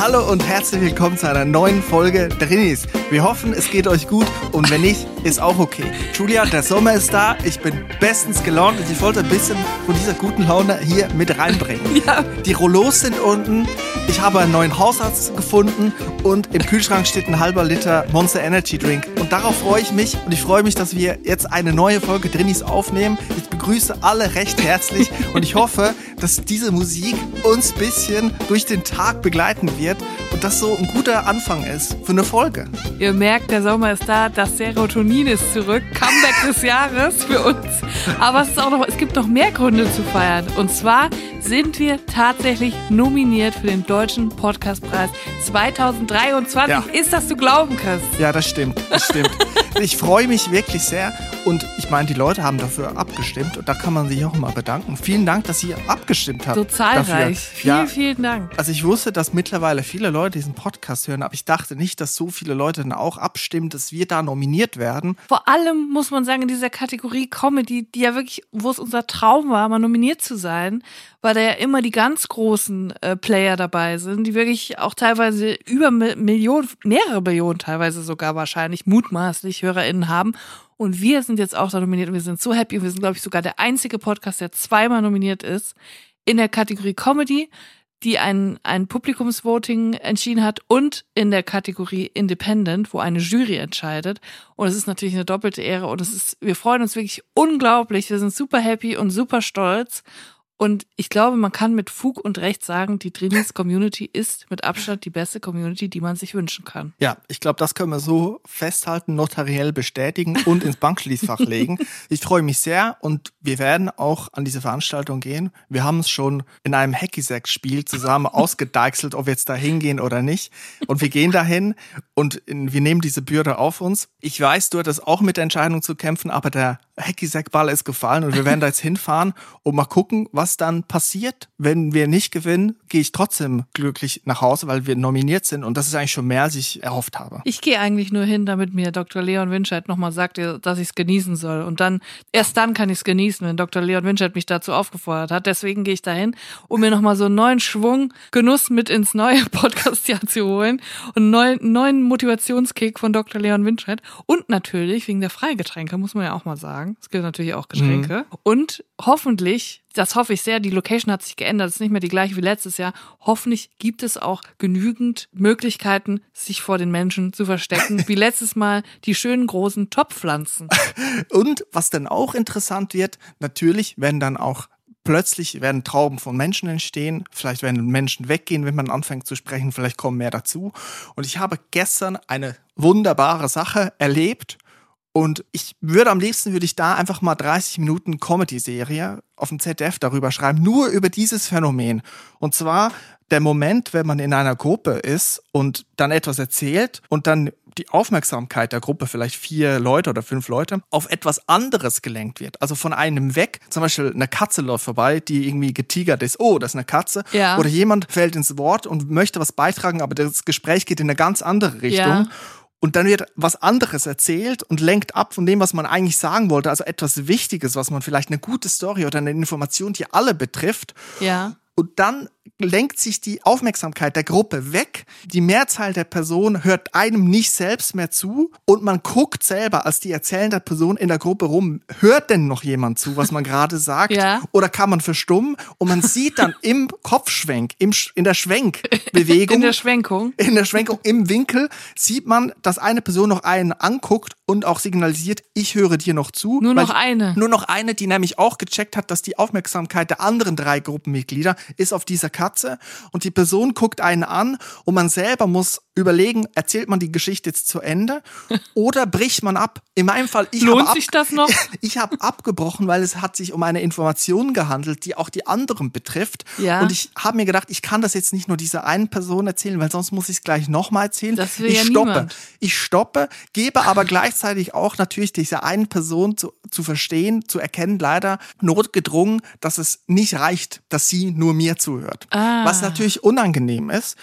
Hallo und herzlich willkommen zu einer neuen Folge Drinis. Wir hoffen, es geht euch gut und wenn nicht, ist auch okay. Julia, der Sommer ist da, ich bin bestens gelaunt und ich wollte ein bisschen von dieser guten Laune hier mit reinbringen. Ja. Die Rollos sind unten, ich habe einen neuen Hausarzt gefunden und im Kühlschrank steht ein halber Liter Monster Energy Drink. Und darauf freue ich mich und ich freue mich, dass wir jetzt eine neue Folge Drinis aufnehmen. Ich begrüße alle recht herzlich und ich hoffe, dass diese Musik uns ein bisschen durch den Tag begleiten wird und das so ein guter Anfang ist für eine Folge. Ihr merkt, der Sommer ist da, das Serotonin ist zurück, Comeback des Jahres für uns. Aber es, ist auch noch, es gibt noch mehr Gründe zu feiern. Und zwar sind wir tatsächlich nominiert für den Deutschen Podcastpreis 2023. Ja. Ist das zu glauben, Chris? Ja, das stimmt. Das stimmt. ich freue mich wirklich sehr. Und ich meine, die Leute haben dafür abgestimmt und da kann man sich auch mal bedanken. Vielen Dank, dass ihr abgestimmt habt. So zahlreich. Vielen, Ja, vielen Dank. also ich wusste, dass mittlerweile viele Leute diesen Podcast hören, aber ich dachte nicht, dass so viele Leute dann auch abstimmen, dass wir da nominiert werden. Vor allem muss man sagen, in dieser Kategorie Comedy, die ja wirklich, wo es unser Traum war, mal nominiert zu sein, weil da ja immer die ganz großen äh, Player dabei sind, die wirklich auch teilweise über Mi- Millionen, mehrere Millionen teilweise sogar wahrscheinlich mutmaßlich HörerInnen haben. Und wir sind jetzt auch da nominiert und wir sind so happy und wir sind, glaube ich, sogar der einzige Podcast, der zweimal nominiert ist in der Kategorie Comedy, die ein, ein Publikumsvoting entschieden hat und in der Kategorie Independent, wo eine Jury entscheidet. Und es ist natürlich eine doppelte Ehre und es ist, wir freuen uns wirklich unglaublich. Wir sind super happy und super stolz. Und ich glaube, man kann mit Fug und Recht sagen, die Drinis Community ist mit Abstand die beste Community, die man sich wünschen kann. Ja, ich glaube, das können wir so festhalten, notariell bestätigen und ins Bankschließfach legen. Ich freue mich sehr und wir werden auch an diese Veranstaltung gehen. Wir haben es schon in einem Hacky-Sack-Spiel zusammen ausgedeichselt, ob wir jetzt da hingehen oder nicht. Und wir gehen dahin und wir nehmen diese Bürde auf uns. Ich weiß, du hattest auch mit der Entscheidung zu kämpfen, aber der Hacky-Sack-Ball ist gefallen und wir werden da jetzt hinfahren und mal gucken, was dann passiert. Wenn wir nicht gewinnen, gehe ich trotzdem glücklich nach Hause, weil wir nominiert sind und das ist eigentlich schon mehr, als ich erhofft habe. Ich gehe eigentlich nur hin, damit mir Dr. Leon Winscheid nochmal sagt, dass ich es genießen soll. Und dann, erst dann kann ich es genießen, wenn Dr. Leon Winscheid mich dazu aufgefordert hat. Deswegen gehe ich dahin, um mir nochmal so einen neuen Schwung, Genuss mit ins neue Podcast-Jahr zu holen und einen neuen, neuen Motivationskick von Dr. Leon Winscheid. Und natürlich wegen der Freigetränke, muss man ja auch mal sagen. Es gibt natürlich auch Getränke. Und hoffentlich, das hoffe ich sehr, die Location hat sich geändert, ist nicht mehr die gleiche wie letztes Jahr. Hoffentlich gibt es auch genügend Möglichkeiten, sich vor den Menschen zu verstecken, wie letztes Mal die schönen großen Topfpflanzen. Und was dann auch interessant wird, natürlich werden dann auch plötzlich werden Trauben von Menschen entstehen, vielleicht werden Menschen weggehen, wenn man anfängt zu sprechen, vielleicht kommen mehr dazu. Und ich habe gestern eine wunderbare Sache erlebt und ich würde am liebsten würde ich da einfach mal 30 Minuten Comedy-Serie auf dem ZDF darüber schreiben, nur über dieses Phänomen. Und zwar der Moment, wenn man in einer Gruppe ist und dann etwas erzählt und dann die Aufmerksamkeit der Gruppe, vielleicht vier Leute oder fünf Leute, auf etwas anderes gelenkt wird. Also von einem weg. Zum Beispiel eine Katze läuft vorbei, die irgendwie getigert ist. Oh, das ist eine Katze. Ja. Oder jemand fällt ins Wort und möchte was beitragen, aber das Gespräch geht in eine ganz andere Richtung. Ja. Und dann wird was anderes erzählt und lenkt ab von dem, was man eigentlich sagen wollte. Also etwas Wichtiges, was man vielleicht eine gute Story oder eine Information, die alle betrifft. Ja. Und dann lenkt sich die Aufmerksamkeit der Gruppe weg. Die Mehrzahl der Personen hört einem nicht selbst mehr zu und man guckt selber als die erzählende Person in der Gruppe rum. Hört denn noch jemand zu, was man gerade sagt? Ja. Oder kann man verstummen? Und man sieht dann im Kopfschwenk, im, in der Schwenkbewegung, In der Schwenkung. in der Schwenkung im Winkel, sieht man, dass eine Person noch einen anguckt und auch signalisiert, ich höre dir noch zu. Nur noch eine. Nur noch eine, die nämlich auch gecheckt hat, dass die Aufmerksamkeit der anderen drei Gruppenmitglieder ist auf dieser Katze und die Person guckt einen an und man selber muss überlegen, erzählt man die Geschichte jetzt zu Ende oder bricht man ab? In meinem Fall, ich Lohnt sich das noch? ich habe abgebrochen, weil es hat sich um eine Information gehandelt, die auch die anderen betrifft. Ja. Und ich habe mir gedacht, ich kann das jetzt nicht nur dieser einen Person erzählen, weil sonst muss ich es gleich nochmal erzählen. Das will ich ja stoppe. niemand. Ich stoppe, gebe aber gleichzeitig auch natürlich dieser einen Person zu, zu verstehen, zu erkennen, leider notgedrungen, dass es nicht reicht, dass sie nur mir zuhört. Ah. Was natürlich unangenehm ist.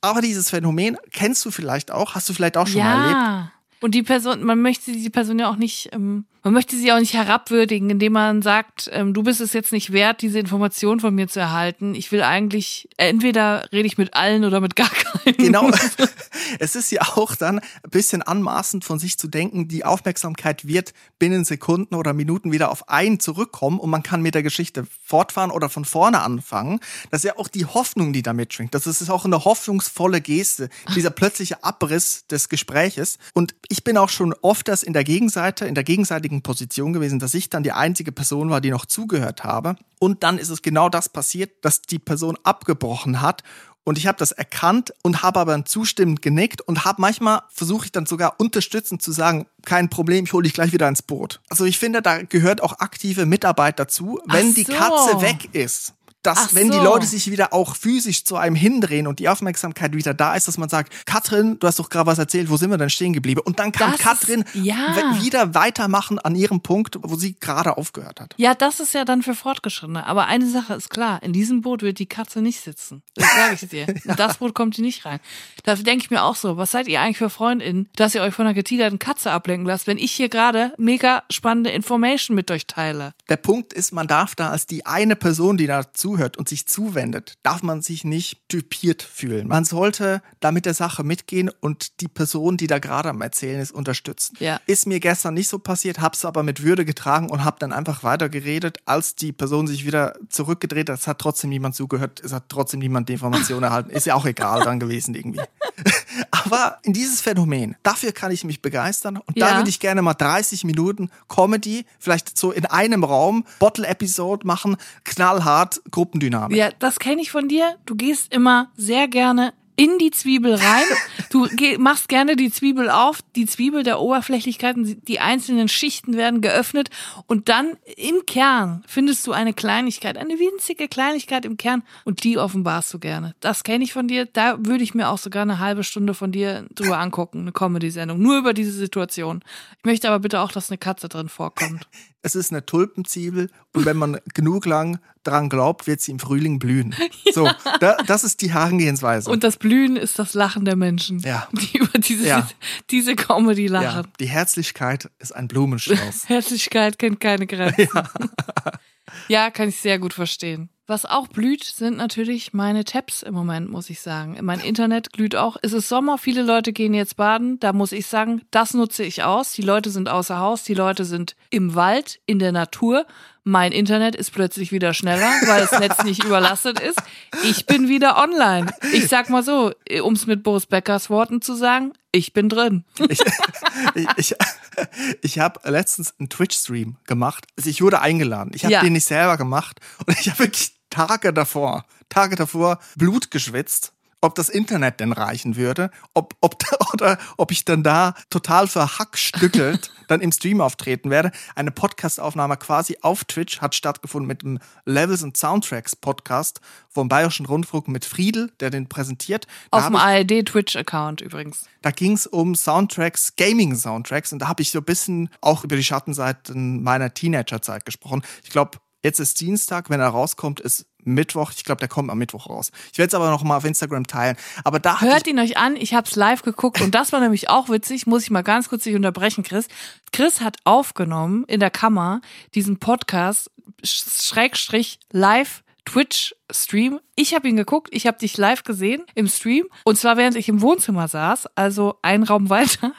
Aber dieses Phänomen kennst du vielleicht auch, hast du vielleicht auch schon mal erlebt. Ja. Und die Person, man möchte die Person ja auch nicht, ähm, man möchte sie auch nicht herabwürdigen, indem man sagt, ähm, du bist es jetzt nicht wert, diese Information von mir zu erhalten. Ich will eigentlich, entweder rede ich mit allen oder mit gar keinen. Genau. es ist ja auch dann ein bisschen anmaßend von sich zu denken, die Aufmerksamkeit wird binnen Sekunden oder Minuten wieder auf einen zurückkommen und man kann mit der Geschichte fortfahren oder von vorne anfangen. Das ist ja auch die Hoffnung, die da mitschwingt. Das ist auch eine hoffnungsvolle Geste, dieser plötzliche Abriss des Gespräches. Und ich bin auch schon oft das in der Gegenseite, in der gegenseitigen Position gewesen, dass ich dann die einzige Person war, die noch zugehört habe. Und dann ist es genau das passiert, dass die Person abgebrochen hat und ich habe das erkannt und habe aber zustimmend genickt und habe manchmal versuche ich dann sogar unterstützend zu sagen, kein Problem, ich hole dich gleich wieder ins Boot. Also ich finde, da gehört auch aktive Mitarbeit dazu. Wenn Ach die so. Katze weg ist, dass Ach wenn die so. Leute sich wieder auch physisch zu einem hindrehen und die Aufmerksamkeit wieder da ist, dass man sagt, Katrin, du hast doch gerade was erzählt, wo sind wir denn stehen geblieben? Und dann kann Das Katrin ja. wieder weitermachen an ihrem Punkt, wo sie gerade aufgehört hat. Ja, das ist ja dann für Fortgeschrittene. Aber eine Sache ist klar, in diesem Boot wird die Katze nicht sitzen. Das sage ich dir. In das Boot kommt die nicht rein. Da denke ich mir auch so, was seid ihr eigentlich für FreundInnen, dass ihr euch von einer getigerten Katze ablenken lasst, wenn ich hier gerade mega spannende Information mit euch teile. Der Punkt ist, man darf da als die eine Person, die da zuhört und sich zuwendet, darf man sich nicht typiert fühlen. Man sollte da mit der Sache mitgehen und die Person, die da gerade am Erzählen ist, unterstützen. Ja. Ist mir gestern nicht so passiert, hab's aber mit Würde getragen und hab dann einfach weitergeredet, als die Person sich wieder zurückgedreht hat. Es hat trotzdem niemand zugehört, es hat trotzdem niemand die Information erhalten. Ist ja auch egal dann gewesen irgendwie. Aber in dieses Phänomen, dafür kann ich mich begeistern und da Ja. würde ich gerne mal 30 Minuten Comedy, vielleicht so in einem Raum, Bottle-Episode machen, knallhart Gruppendynamik. Ja, das kenne ich von dir. Du gehst immer sehr gerne in die Zwiebel rein. Du machst gerne die Zwiebel auf, die Zwiebel der Oberflächlichkeiten, die einzelnen Schichten werden geöffnet und dann im Kern findest du eine Kleinigkeit, eine winzige Kleinigkeit im Kern und die offenbarst du gerne. Das kenne ich von dir. Da würde ich mir auch sogar eine halbe Stunde von dir drüber angucken, eine Comedy-Sendung, nur über diese Situation. Ich möchte aber bitte auch, dass eine Katze drin vorkommt. Es ist eine Tulpenzwiebel und wenn man genug lang dran glaubt, wird sie im Frühling blühen. So, da, das ist die Herangehensweise. Und das Blühen ist das Lachen der Menschen, Ja. die über diese, Ja. diese Comedy ja, lachen. die Herzlichkeit ist ein Blumenstrauß. Herzlichkeit kennt keine Grenzen. Ja. kann ich sehr gut verstehen. Was auch blüht, sind natürlich meine Tabs im Moment, muss ich sagen. Mein Internet glüht auch. Es ist Sommer, viele Leute gehen jetzt baden. Da muss ich sagen, das nutze ich aus. Die Leute sind außer Haus, die Leute sind im Wald, in der Natur. Mein Internet ist plötzlich wieder schneller, weil das Netz nicht überlastet ist. Ich bin wieder online. Ich sag mal so, um es mit Boris Beckers Worten zu sagen, ich bin drin. Ich, ich, ich, ich habe letztens einen Twitch-Stream gemacht. Also ich wurde eingeladen. Ich habe Ja. den nicht selber gemacht. Und ich habe wirklich Tage davor, Tage davor Blut geschwitzt, ob das Internet denn reichen würde, ob, ob, oder ob ich dann da total verhackstückelt dann im Stream auftreten werde. Eine Podcastaufnahme quasi auf Twitch hat stattgefunden mit dem Levels and Soundtracks Podcast vom Bayerischen Rundfunk mit Friedel, der den präsentiert. Da Auf dem ARD-Twitch-Account übrigens. da ging es um Soundtracks, Gaming-Soundtracks und da habe ich so ein bisschen auch über die Schattenseiten meiner Teenagerzeit gesprochen. Ich glaube, jetzt ist Dienstag, wenn er rauskommt, ist Mittwoch. Ich glaube, der kommt am Mittwoch raus. Ich werde es aber noch mal auf Instagram teilen. Aber da Hört ihn euch an, ich hab's live geguckt und das war nämlich auch witzig, muss ich mal ganz kurz dich unterbrechen, Chris. Chris hat aufgenommen in der Kammer diesen Podcast Sch- Schrägstrich live Twitch Stream. Ich habe ihn geguckt, ich habe dich live gesehen im Stream und zwar während ich im Wohnzimmer saß, also einen Raum weiter,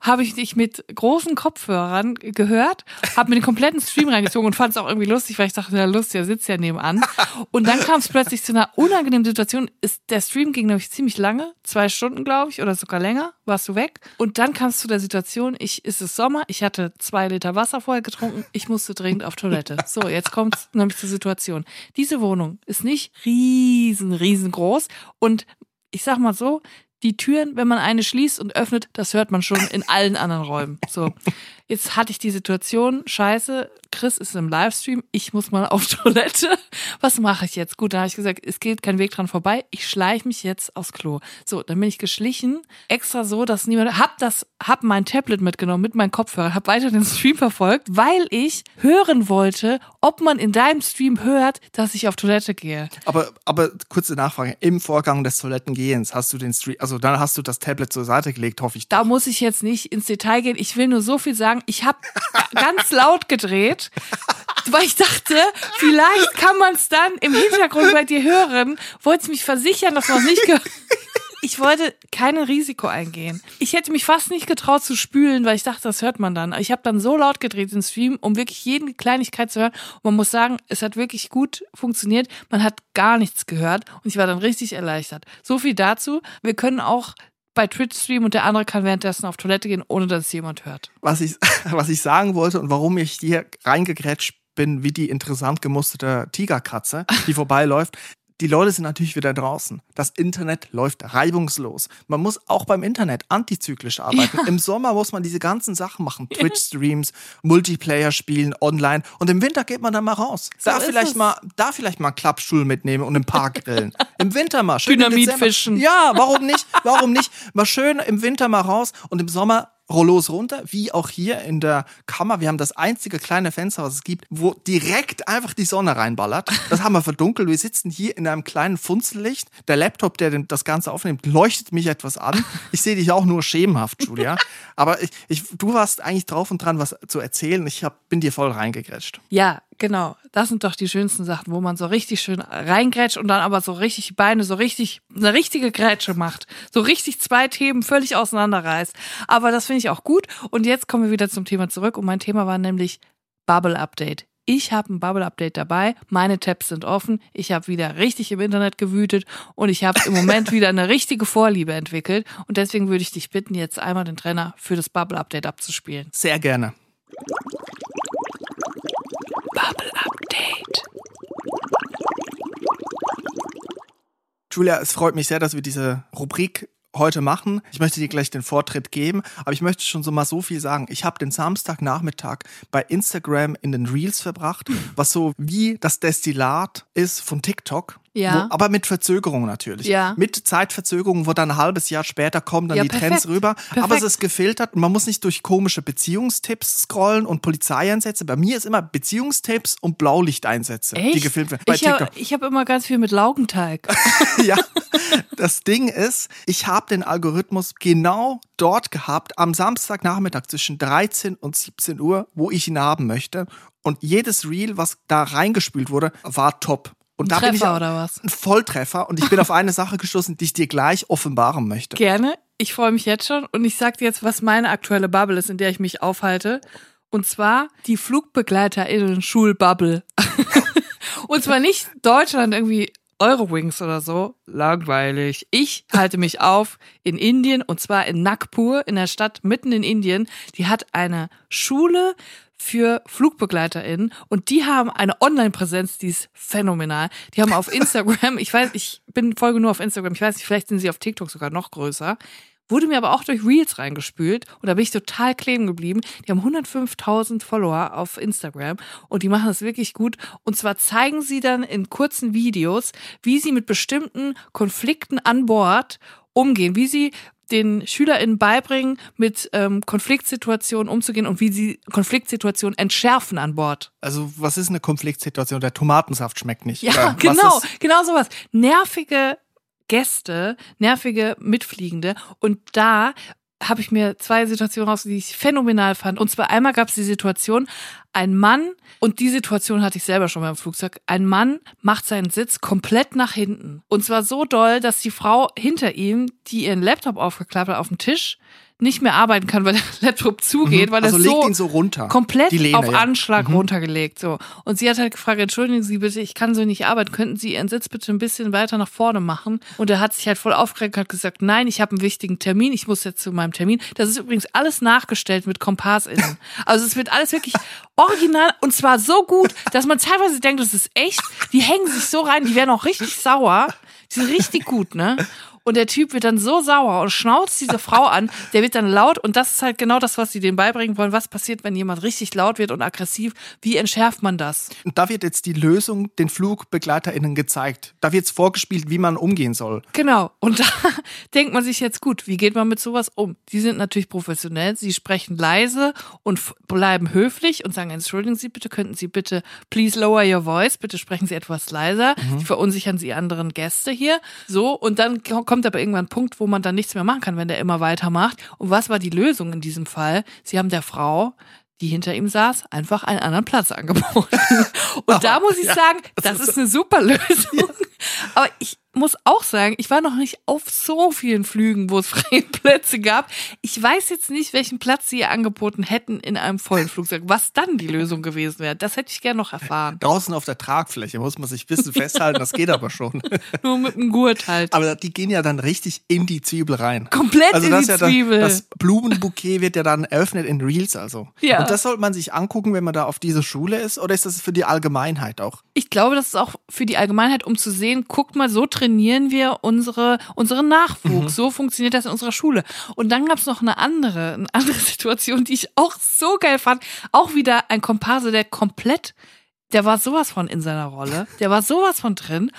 habe ich dich mit großen Kopfhörern gehört, habe mir den kompletten Stream reingezogen und fand es auch irgendwie lustig, weil ich dachte, ja Lust, der sitzt ja nebenan. Und dann kam es plötzlich zu einer unangenehmen Situation. Ist, der Stream ging nämlich ziemlich lange, zwei Stunden glaube ich oder sogar länger, warst du weg. Und dann kam es zu der Situation, ich ist es Sommer, ich hatte zwei Liter Wasser vorher getrunken, ich musste dringend auf Toilette. So, jetzt kommt nämlich zur Situation. Diese Wohnung ist nicht riesen, riesengroß und ich sag mal so, die Türen, wenn man eine schließt und öffnet, das hört man schon in allen anderen Räumen. So. Jetzt hatte ich die Situation, scheiße, Chris ist im Livestream, ich muss mal auf Toilette. Was mache ich jetzt? Gut, dann habe ich gesagt, es geht kein Weg dran vorbei. Ich schleiche mich jetzt aufs Klo. So, dann bin ich geschlichen, extra so, dass niemand, hab das, hab mein Tablet mitgenommen mit meinem Kopfhörer, hab weiter den Stream verfolgt, weil ich hören wollte, ob man in deinem Stream hört, dass ich auf Toilette gehe. Aber, aber kurze Nachfrage. Im Vorgang des Toilettengehens hast du den Stream, also dann hast du das Tablet zur Seite gelegt, hoffe ich. Da muss ich jetzt nicht ins Detail gehen. Ich will nur so viel sagen. Ich habe ganz laut gedreht, weil ich dachte, vielleicht kann man es dann im Hintergrund bei dir hören. Wolltest mich versichern, dass man es nicht gehört. Ich wollte kein Risiko eingehen. Ich hätte mich fast nicht getraut zu spülen, weil ich dachte, das hört man dann. Ich habe dann so laut gedreht im Stream, um wirklich jede Kleinigkeit zu hören. Und man muss sagen, es hat wirklich gut funktioniert. Man hat gar nichts gehört und ich war dann richtig erleichtert. So viel dazu. Wir können auch bei Twitch streamen und der andere kann währenddessen auf Toilette gehen, ohne dass jemand hört. Was ich, was ich sagen wollte und warum ich hier reingegrätscht bin, wie die interessant gemusterte Tigerkatze, die vorbeiläuft, die Leute sind natürlich wieder draußen. Das Internet läuft reibungslos. Man muss auch beim Internet antizyklisch arbeiten. Ja. Im Sommer muss man diese ganzen Sachen machen. Twitch-Streams, Multiplayer spielen, online. Und im Winter geht man dann mal raus. So da vielleicht es. mal, da vielleicht mal Klappstuhl mitnehmen und im Park grillen. Im Winter mal schön. Dynamit fischen. Ja, warum nicht? Warum nicht? Mal schön im Winter mal raus und im Sommer Rollos runter, wie auch hier in der Kammer. Wir haben das einzige kleine Fenster, was es gibt, wo direkt einfach die Sonne reinballert. Das haben wir verdunkelt. Wir sitzen hier in einem kleinen Funzellicht. Der Laptop, der das Ganze aufnimmt, leuchtet mich etwas an. Ich sehe dich auch nur schemenhaft, Julia. Aber ich, ich, du warst eigentlich drauf und dran, was zu erzählen. Ich hab, bin dir voll reingegrätscht. Ja, Genau, das sind doch die schönsten Sachen, wo man so richtig schön reingrätscht und dann aber so richtig die Beine so richtig, eine richtige Grätsche macht. So richtig zwei Themen völlig auseinanderreißt. Aber das finde ich auch gut. Und jetzt kommen wir wieder zum Thema zurück. Und mein Thema war nämlich Bubble Update. Ich habe ein Bubble Update dabei, meine Tabs sind offen, ich habe wieder richtig im Internet gewütet und ich habe im Moment wieder eine richtige Vorliebe entwickelt. Und deswegen würde ich dich bitten, jetzt einmal den Trainer für das Bubble Update abzuspielen. Sehr gerne. Bubble Update. Julia, es freut mich sehr, dass wir diese Rubrik heute machen. Ich möchte dir gleich den Vortritt geben, aber ich möchte schon so mal so viel sagen. Ich habe den Samstagnachmittag bei Instagram in den Reels verbracht, was so wie das Destillat ist von TikTok. Ja. Wo, aber mit Verzögerung natürlich. Ja. Mit Zeitverzögerung, wo dann ein halbes Jahr später kommen dann Ja, die perfekt. Trends rüber. Perfekt. Aber es ist gefiltert und man muss nicht durch komische Beziehungstipps scrollen und Polizeieinsätze. Bei mir ist immer Beziehungstipps und Blaulichteinsätze, die Echt? gefilmt werden. Bei ich habe hab immer ganz viel mit Laugenteig. ja, das Ding ist, ich habe den Algorithmus genau dort gehabt, am Samstagnachmittag zwischen 13 und 17 Uhr, wo ich ihn haben möchte. Und jedes Reel, was da reingespült wurde, war top. Und da bin ich Treffer oder was? ein Volltreffer und ich bin auf eine Sache gestoßen, die ich dir gleich offenbaren möchte. Gerne. Ich freue mich jetzt schon und ich sag dir jetzt, was meine aktuelle Bubble ist, in der ich mich aufhalte. Und zwar die FlugbegleiterInnen-Schulbubble. und zwar nicht Deutschland irgendwie Eurowings oder so. Langweilig. Ich halte mich auf in Indien und zwar in Nagpur, in der Stadt mitten in Indien. Die hat eine Schule für FlugbegleiterInnen und die haben eine Online-Präsenz, die ist phänomenal. Die haben auf Instagram, ich weiß, ich bin Folge nur auf Instagram, ich weiß nicht, vielleicht sind sie auf TikTok sogar noch größer. Wurde mir aber auch durch Reels reingespült und da bin ich total kleben geblieben. Die haben 105.000 Follower auf Instagram und die machen das wirklich gut. Und zwar zeigen sie dann in kurzen Videos, wie sie mit bestimmten Konflikten an Bord umgehen, wie sie den SchülerInnen beibringen, mit ähm, Konfliktsituationen umzugehen und wie sie Konfliktsituationen entschärfen an Bord. Also, was ist eine Konfliktsituation? Der Tomatensaft schmeckt nicht. Ja, genau, genau sowas. Nervige Gäste, nervige Mitfliegende. Und da habe ich mir zwei Situationen raus, die ich phänomenal fand. Und zwar einmal gab es die Situation, ein Mann, und die Situation hatte ich selber schon beim Flugzeug, ein Mann macht seinen Sitz komplett nach hinten. Und zwar so doll, dass die Frau hinter ihm, die ihren Laptop aufgeklappt hat auf dem Tisch, nicht mehr arbeiten kann, weil der Laptop zugeht, weil also er legt so ihn so runter. komplett Lehne, auf ja. Mhm. Anschlag runtergelegt. So. Und sie hat halt gefragt, entschuldigen Sie bitte, ich kann so nicht arbeiten, könnten Sie Ihren Sitz bitte ein bisschen weiter nach vorne machen? Und er hat sich halt voll aufgeregt und hat gesagt, nein, ich habe einen wichtigen Termin, ich muss jetzt zu meinem Termin. Das ist übrigens alles nachgestellt mit KompassInnen. Also es wird alles wirklich original und zwar so gut, dass man teilweise denkt, das ist echt. Die hängen sich so rein, die werden auch richtig sauer. Die sind richtig gut, ne? Und der Typ wird dann so sauer und schnauzt diese Frau an, der wird dann laut und das ist halt genau das, was sie denen beibringen wollen. Was passiert, wenn jemand richtig laut wird und aggressiv? Wie entschärft man das? Und da wird jetzt die Lösung den FlugbegleiterInnen gezeigt. Da wird es vorgespielt, wie man umgehen soll. Genau. Und da denkt man sich jetzt, gut, wie geht man mit sowas um? Die sind natürlich professionell, sie sprechen leise und bleiben höflich und sagen, entschuldigen Sie bitte, könnten Sie bitte, please lower your voice, bitte sprechen Sie etwas leiser. Mhm. verunsichern Sie anderen Gäste hier. So, und dann kommt aber irgendwann ein Punkt, wo man dann nichts mehr machen kann, wenn der immer weitermacht. Und was war die Lösung in diesem Fall? Sie haben der Frau die hinter ihm saß, einfach einen anderen Platz angeboten. Und oh, da muss ich ja, sagen, das, das ist eine super Lösung. Ja. Aber ich, muss auch sagen, ich war noch nicht auf so vielen Flügen, wo es freie Plätze gab. Ich weiß jetzt nicht, welchen Platz sie ihr angeboten hätten in einem vollen Flugzeug. Was dann die Lösung gewesen wäre, das hätte ich gerne noch erfahren. Draußen auf der Tragfläche muss man sich ein bisschen festhalten, das geht aber schon. Nur mit dem Gurt halt. Aber die gehen ja dann richtig in die Zwiebel rein. Komplett also in die ja Zwiebel. Dann, das Blumenbouquet wird ja dann eröffnet in Reels also. Ja. Und das sollte man sich angucken, wenn man da auf dieser Schule ist, oder ist das für die Allgemeinheit auch? Ich glaube, das ist auch für die Allgemeinheit, um zu sehen, guckt mal, so trainieren wir unsere, unseren Nachwuchs. Mhm. So funktioniert das in unserer Schule. Und dann gab es noch eine andere, eine andere Situation, die ich auch so geil fand. Auch wieder ein Komparse, der komplett, der war sowas von in seiner Rolle. Der war sowas von drin.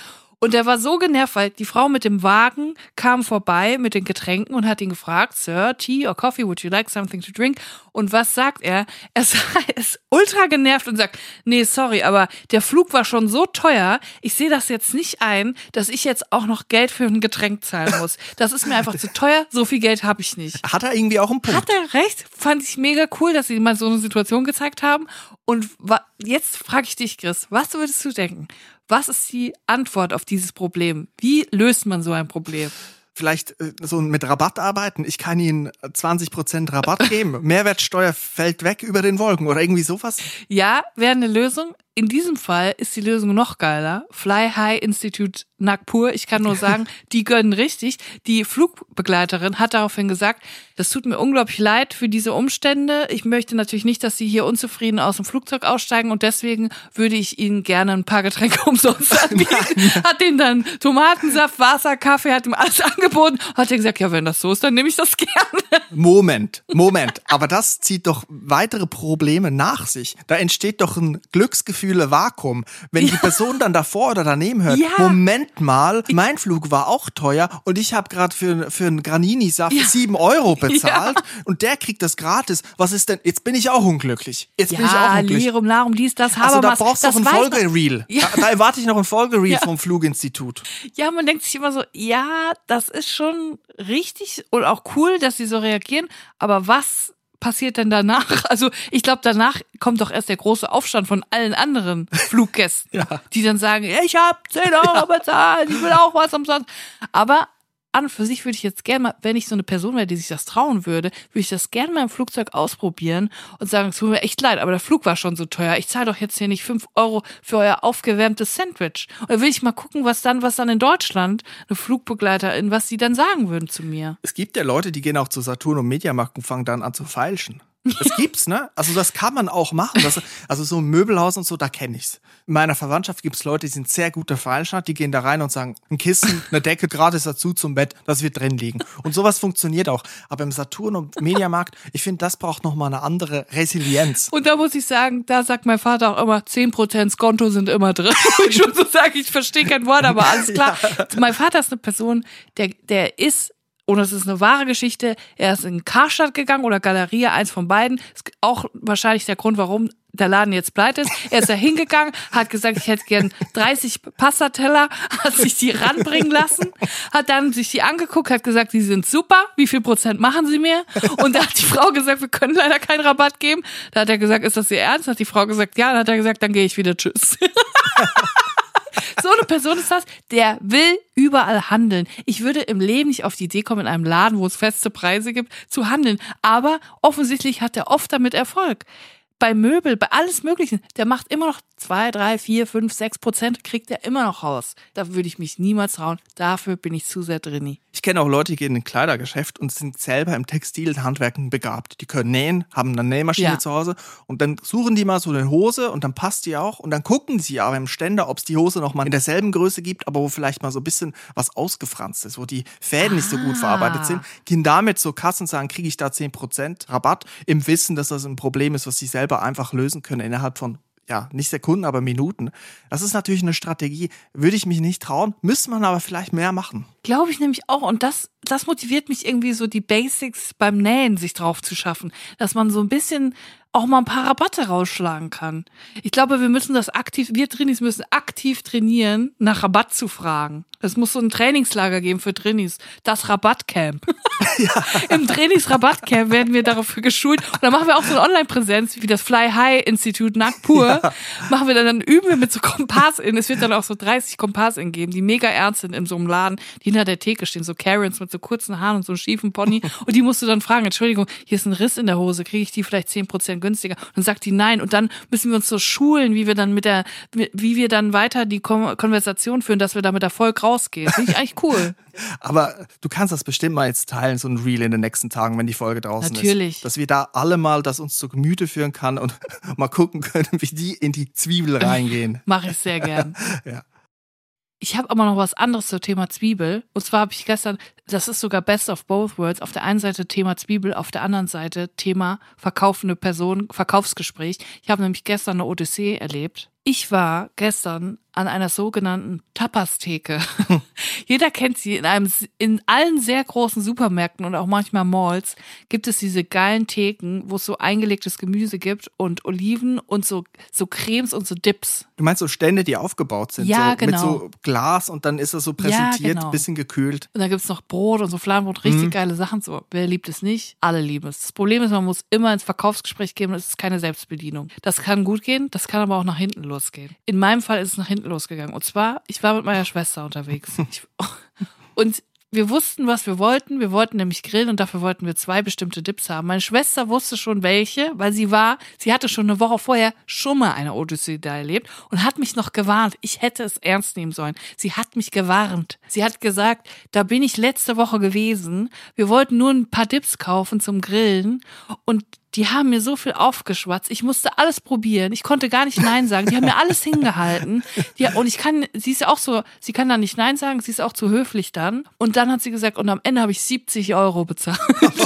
Und er war so genervt, weil die Frau mit dem Wagen kam vorbei mit den Getränken und hat ihn gefragt, Sir, Tea or Coffee, would you like something to drink? Und was sagt er? Er ist ultra genervt und sagt, nee, sorry, aber der Flug war schon so teuer, ich sehe das jetzt nicht ein, dass ich jetzt auch noch Geld für ein Getränk zahlen muss. Das ist mir einfach zu teuer, so viel Geld habe ich nicht. Hat er irgendwie auch einen Punkt? Hat er recht? Fand ich mega cool, dass sie mal so eine Situation gezeigt haben. Und jetzt frage ich dich, Chris, was würdest du denken? Was ist die Antwort auf dieses Problem? Wie löst man so ein Problem? Vielleicht äh, so mit Rabatt arbeiten. Ich kann Ihnen 20% Rabatt geben. Mehrwertsteuer fällt weg über den Wolken oder irgendwie sowas. Ja, wäre eine Lösung. In diesem Fall ist die Lösung noch geiler. Fly High Institute Nagpur. Ich kann nur sagen, die gönnen richtig. Die Flugbegleiterin hat daraufhin gesagt, das tut mir unglaublich leid für diese Umstände. Ich möchte natürlich nicht, dass Sie hier unzufrieden aus dem Flugzeug aussteigen und deswegen würde ich Ihnen gerne ein paar Getränke umsonst anbieten. hat denen dann Tomatensaft, Wasser, Kaffee, hat ihm alles angeboten. Hat er gesagt, ja, wenn das so ist, dann nehme ich das gerne. Moment, Moment. Aber das zieht doch weitere Probleme nach sich. Da entsteht doch ein Glücksgefühl Gefühle Vakuum. Wenn ja. die Person dann davor oder daneben hört, ja. Moment mal, mein Flug war auch teuer und ich habe gerade für, für einen Granini-Saft ja. 7 Euro bezahlt und der kriegt das gratis. Was ist denn? Jetzt bin ich auch unglücklich. Jetzt bin ich auch unglücklich. Lirum, Larum, dies, das, Also da brauchst du noch ein Folgereel. Da, da erwarte ich noch ein Folgereel vom Fluginstitut. Ja, man denkt sich immer so, ja, das ist schon richtig und auch cool, dass sie so reagieren, aber was passiert denn danach? Also ich glaube, danach kommt doch erst der große Aufstand von allen anderen Fluggästen, ja. die dann sagen, ich habe 10 Euro ja. bezahlt, ich will auch was umsonst. Aber an und für sich würde ich jetzt gerne mal, wenn ich so eine Person wäre, die sich das trauen würde, würde ich das gerne mal im Flugzeug ausprobieren und sagen, es tut mir echt leid, aber der Flug war schon so teuer. Ich zahle doch jetzt hier nicht fünf Euro für euer aufgewärmtes Sandwich. Oder will ich mal gucken, was dann, was dann in Deutschland eine Flugbegleiterin, was sie dann sagen würden zu mir. Es gibt ja Leute, die gehen auch zu Saturn und Mediamarkt und fangen dann an zu feilschen. Das gibt's, ne? Also das kann man auch machen. Das, also so ein Möbelhaus und so, da kenne ich's. In meiner Verwandtschaft gibt's Leute, die sind sehr gute Fallschnatt, die gehen da rein und sagen, ein Kissen, eine Decke gratis dazu zum Bett, das wird drin liegen. Und sowas funktioniert auch. Aber im Saturn und Mediamarkt, ich finde, das braucht nochmal eine andere Resilienz. Und da muss ich sagen, da sagt mein Vater auch immer, 10% Skonto sind immer drin. ich schon so sagen, ich verstehe kein Wort, aber alles klar. Ja. Mein Vater ist eine Person, der, der ist und es ist eine wahre Geschichte. Er ist in Karstadt gegangen oder Galeria, eins von beiden. Ist auch wahrscheinlich der Grund, warum der Laden jetzt pleite ist. Er ist da hingegangen, hat gesagt, ich hätte gern 30 Passateller, hat sich die ranbringen lassen, hat dann sich die angeguckt, hat gesagt, die sind super, wie viel Prozent machen sie mir? Und da hat die Frau gesagt, wir können leider keinen Rabatt geben. Da hat er gesagt, ist das Ihr Ernst? Hat die Frau gesagt, ja. Dann hat er gesagt, dann gehe ich wieder, tschüss. so eine Person ist das, der will überall handeln. Ich würde im Leben nicht auf die Idee kommen, in einem Laden, wo es feste Preise gibt, zu handeln. Aber offensichtlich hat er oft damit Erfolg. Bei Möbel, bei alles Möglichen, der macht immer noch zwei, drei, vier, fünf, sechs Prozent, kriegt er immer noch raus. Da würde ich mich niemals trauen. Dafür bin ich zu sehr drinni. Ich kenne auch Leute, die gehen in ein Kleidergeschäft und sind selber im Textilhandwerken begabt. Die können nähen, haben eine Nähmaschine Ja. zu Hause und dann suchen die mal so eine Hose und dann passt die auch und dann gucken sie aber im Ständer, ob es die Hose noch mal in derselben Größe gibt, aber wo vielleicht mal so ein bisschen was ausgefranst ist, wo die Fäden nicht so gut Ah. verarbeitet sind, gehen damit zur Kasse und sagen, kriege ich da 10% Rabatt im Wissen, dass das ein Problem ist, was sie selber einfach lösen können innerhalb von ja, nicht Sekunden, aber Minuten. Das ist natürlich eine Strategie. Würde ich mich nicht trauen, müsste man aber vielleicht mehr machen. Glaube ich nämlich auch. Und das, das motiviert mich irgendwie so, die Basics beim Nähen sich drauf zu schaffen. Dass man so ein bisschen auch mal ein paar Rabatte rausschlagen kann. Ich glaube, wir müssen das aktiv, wir Trainees müssen aktiv trainieren, nach Rabatt zu fragen. Es muss so ein Trainingslager geben für Trainees. Das Rabattcamp. Im Trainingsrabattcamp werden wir dafür geschult. Und dann machen wir auch so eine Online-Präsenz wie das Fly High Institut Nagpur. Machen wir dann, dann üben wir mit so KompassInnen. Es wird dann auch so 30 KompassInnen geben, die mega ernst sind in so einem Laden, die hinter der Theke stehen, so Karens mit so kurzen Haaren und so einem schiefen Pony. Und die musst du dann fragen, Entschuldigung, hier ist ein Riss in der Hose, kriege ich die vielleicht 10% günstiger? Und dann sagt die nein. Und dann müssen wir uns so schulen, wie wir dann mit der, wie wir dann weiter die Kon Konversation führen, dass wir da mit Erfolg rausgehen. Finde ich eigentlich cool. Aber du kannst das bestimmt mal jetzt teilen, so ein Reel in den nächsten Tagen, wenn die Folge draußen Natürlich. ist. Dass wir da alle mal das uns zu Gemüte führen kann und mal gucken können, wie die in die Zwiebel reingehen. Mache ich sehr gern. Ja. Ich habe aber noch was anderes zum Thema Zwiebel. Und zwar habe ich gestern, das ist sogar Best of Both Worlds, auf der einen Seite Thema Zwiebel, auf der anderen Seite Thema verkaufende Person, Verkaufsgespräch. Ich habe nämlich gestern eine Odyssee erlebt. Ich war gestern an einer sogenannten Tapas-Theke. Jeder kennt sie. In einem, in allen sehr großen Supermärkten und auch manchmal Malls gibt es diese geilen Theken, wo es so eingelegtes Gemüse gibt und Oliven und so, so Cremes und so Dips. Du meinst so Stände, die aufgebaut sind, Ja, so genau. mit so Glas und dann ist das so präsentiert, genau. bisschen gekühlt. Und da gibt's noch Brot und so Fladenbrot, richtig geile Sachen. So, wer liebt es nicht? Alle lieben es. Das Problem ist, man muss immer ins Verkaufsgespräch gehen und es ist keine Selbstbedienung. Das kann gut gehen, das kann aber auch nach hinten losgehen. In meinem Fall ist es nach hinten losgegangen. Und zwar, ich war mit meiner Schwester unterwegs. Ich, und wir wussten, was wir wollten. Wir wollten nämlich grillen und dafür wollten wir zwei bestimmte Dips haben. Meine Schwester wusste schon welche, weil sie war, sie hatte schon eine Woche vorher schon mal eine Odyssee da erlebt und hat mich noch gewarnt. Ich hätte es ernst nehmen sollen. Sie hat mich gewarnt. Sie hat gesagt, da bin ich letzte Woche gewesen. Wir wollten nur ein paar Dips kaufen zum Grillen und die haben mir so viel aufgeschwatzt. Ich musste alles probieren. Ich konnte gar nicht Nein sagen. Die haben mir alles hingehalten. Die, und ich kann, sie ist ja auch so, sie kann da nicht Nein sagen. Sie ist auch zu höflich dann. Und dann hat sie gesagt, und am Ende habe ich 70 Euro bezahlt.